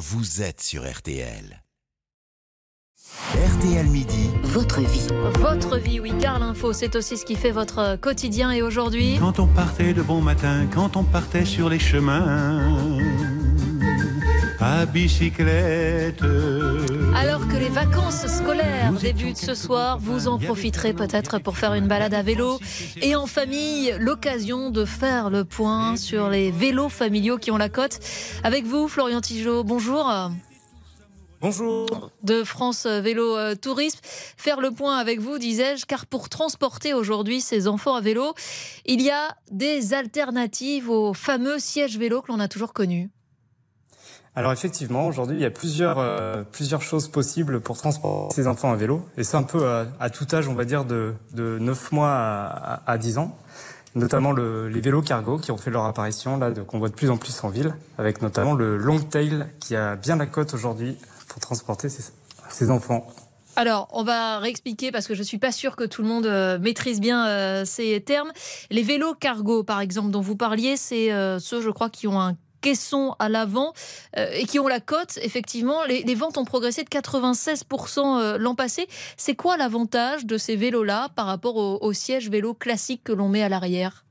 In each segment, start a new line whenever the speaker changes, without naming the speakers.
vous êtes sur RTL. RTL Midi.
Votre vie.
Votre vie, oui, car l'info, c'est aussi ce qui fait votre quotidien. Et aujourd'hui,
Quand on partait de bon matin, quand on partait sur les chemins, à bicyclette.
Alors que les vacances scolaires débutent ce soir, vous en profiterez peut-être pour faire une balade à vélo et en famille, l'occasion de faire le point sur les vélos familiaux qui ont la cote. Avec vous, Florian Tigeot, bonjour.
Bonjour.
de France Vélo euh, Tourisme. Faire le point avec vous, disais-je, car pour transporter aujourd'hui ces enfants à vélo, il y a des alternatives aux fameux sièges vélo que l'on a toujours connus.
Alors effectivement, aujourd'hui, il y a plusieurs, euh, choses possibles pour transporter ces enfants à vélo. Et c'est un peu à, à tout âge, on va dire, de, de 9 mois à, à, à 10 ans. Notamment le, les vélos cargo qui ont fait leur apparition, là, qu'on voit de plus en plus en ville, avec notamment le long tail qui a bien la cote aujourd'hui pour transporter ces enfants.
Alors, on va réexpliquer parce que je suis pas sûre que tout le monde euh, maîtrise bien euh, ces termes. Les vélos cargo, par exemple, dont vous parliez, c'est euh, ceux, je crois, qui ont un caisson à l'avant euh, et qui ont la cote. Effectivement, les, ventes ont progressé de 96% euh, l'an passé. C'est quoi l'avantage de ces vélos-là par rapport aux, aux sièges vélo classiques que l'on met à l'arrière?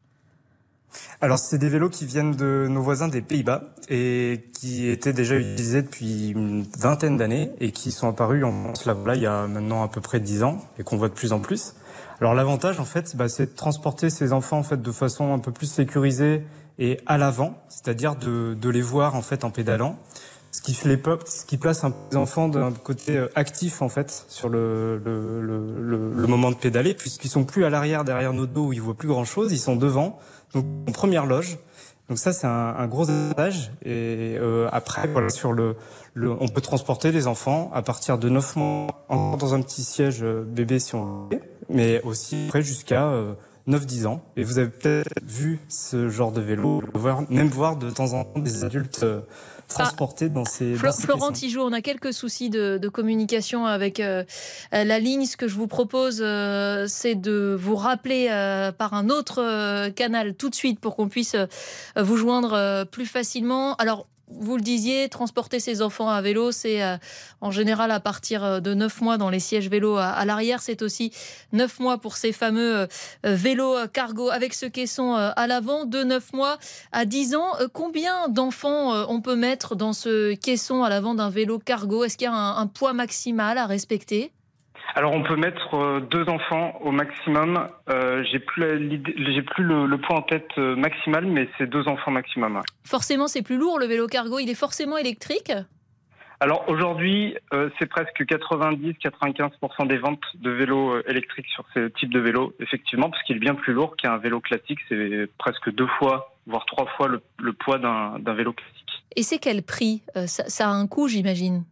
Alors c'est des vélos qui viennent de nos voisins des Pays-Bas et qui étaient déjà utilisés depuis une vingtaine d'années et qui sont apparus en France là, voilà, il y a maintenant à peu près 10 ans et qu'on voit de plus en plus. Alors l'avantage en fait, bah, c'est de transporter ces enfants en fait de façon un peu plus sécurisée et à l'avant, c'est-à-dire de, de les voir en fait en pédalant. Ce qui, les pop- ce qui place un enfants d'un côté euh, actif en fait sur le, le, le, le, moment de pédaler puisqu'ils sont plus à l'arrière derrière nos dos où ils voient plus grand chose, ils sont devant donc en première loge. Donc ça c'est un, un gros avantage et euh, après voilà sur le, le on peut transporter les enfants à partir de 9 mois encore dans un petit siège euh, bébé si on veut, mais aussi après jusqu'à euh, 9-10 ans. Et vous avez peut-être vu ce genre de vélo, voire, même voir de temps en temps des adultes euh, transportés dans ces,
Flo-
dans ces
Florent. Tijoux, on a quelques soucis de, de communication avec euh, euh, la ligne. Ce que je vous propose, euh, c'est de vous rappeler euh, par un autre euh, canal tout de suite pour qu'on puisse euh, vous joindre euh, plus facilement. Alors, vous le disiez, transporter ses enfants à vélo, c'est euh, en général à partir euh, de 9 mois dans les sièges vélo à, l'arrière. C'est aussi 9 mois pour ces fameux euh, vélos euh, cargo avec ce caisson à l'avant. De 9 mois à 10 ans, combien d'enfants on peut mettre dans ce caisson à l'avant d'un vélo cargo? Est-ce qu'il y a un poids maximal à respecter?
Alors on peut mettre euh, deux enfants au maximum. Euh, j'ai plus j'ai plus le, le poids en tête euh, maximal, mais c'est deux enfants maximum.
Forcément, c'est plus lourd le vélo cargo. Il est forcément électrique?
Alors aujourd'hui, euh, c'est presque 90-95% des ventes de vélos électriques sur ce type de vélo, effectivement, parce qu'il est bien plus lourd qu'un vélo classique. C'est presque deux fois, voire trois fois le, le poids d'un d'un vélo classique.
Et c'est quel prix? Euh, ça, ça a un coût, j'imagine?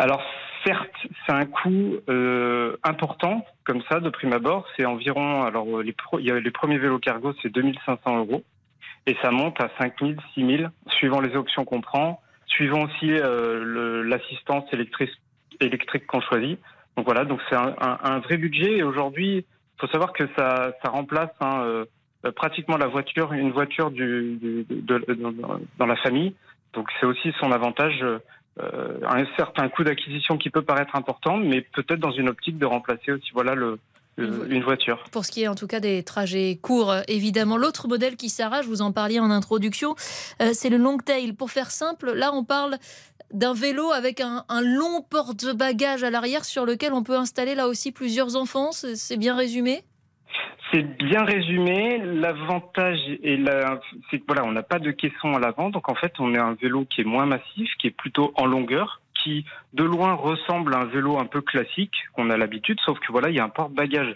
Alors certes, c'est un coût euh, important comme ça de prime abord. C'est environ, alors euh, les, pro- y a les premiers vélos cargo, c'est 2500 euros et ça monte à 5000, 6000 suivant les options qu'on prend, suivant aussi euh, l'assistance électrique électrique qu'on choisit. Donc voilà, donc c'est un, un- un vrai budget et aujourd'hui, il faut savoir que ça, ça remplace hein, euh, pratiquement la voiture, une voiture du, du- de- de- dans la famille. Donc c'est aussi son avantage. Euh, un certain coût d'acquisition qui peut paraître important, mais peut-être dans une optique de remplacer aussi voilà le,
Une vo-
une voiture.
Pour ce qui est en tout cas des trajets courts, évidemment. L'autre modèle qui s'arrache, vous en parliez en introduction, euh, c'est le long tail. Pour faire simple, là on parle d'un vélo avec un, un long porte-bagages à l'arrière sur lequel on peut installer là aussi plusieurs enfants. C'est bien résumé?
C'est bien résumé. L'avantage est la, c'est que voilà, on n'a pas de caisson à l'avant, donc en fait, on est un vélo qui est moins massif, qui est plutôt en longueur, qui de loin ressemble à un vélo un peu classique qu'on a l'habitude, sauf que voilà, il y a un porte-bagages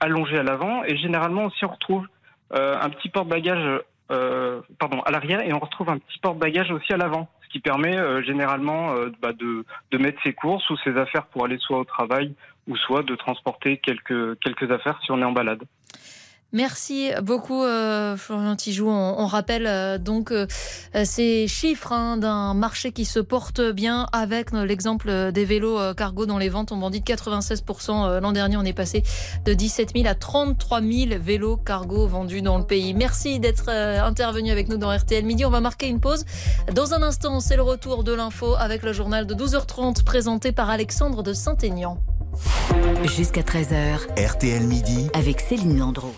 allongé à l'avant. Et généralement aussi on retrouve euh, un petit porte-bagages, euh, pardon, à l'arrière et on retrouve un petit porte-bagages aussi à l'avant, qui permet euh, généralement euh, bah, de, de mettre ses courses ou ses affaires pour aller soit au travail ou soit de transporter quelques quelques affaires si on est en balade.
Merci beaucoup, euh, Florian Tijoux. On, rappelle euh, donc euh, ces chiffres hein, d'un marché qui se porte bien avec l'exemple des vélos cargo dont les ventes ont bondi de 96%. L'an dernier, on est passé de 17 000 à 33 000 vélos cargo vendus dans le pays. Merci d'être intervenu avec nous dans RTL Midi. On va marquer une pause. Dans un instant, c'est le retour de l'info avec le journal de 12h30 présenté par Alexandre de Saint-Aignan.
Jusqu'à 13h. RTL Midi.
Avec Céline Landreau.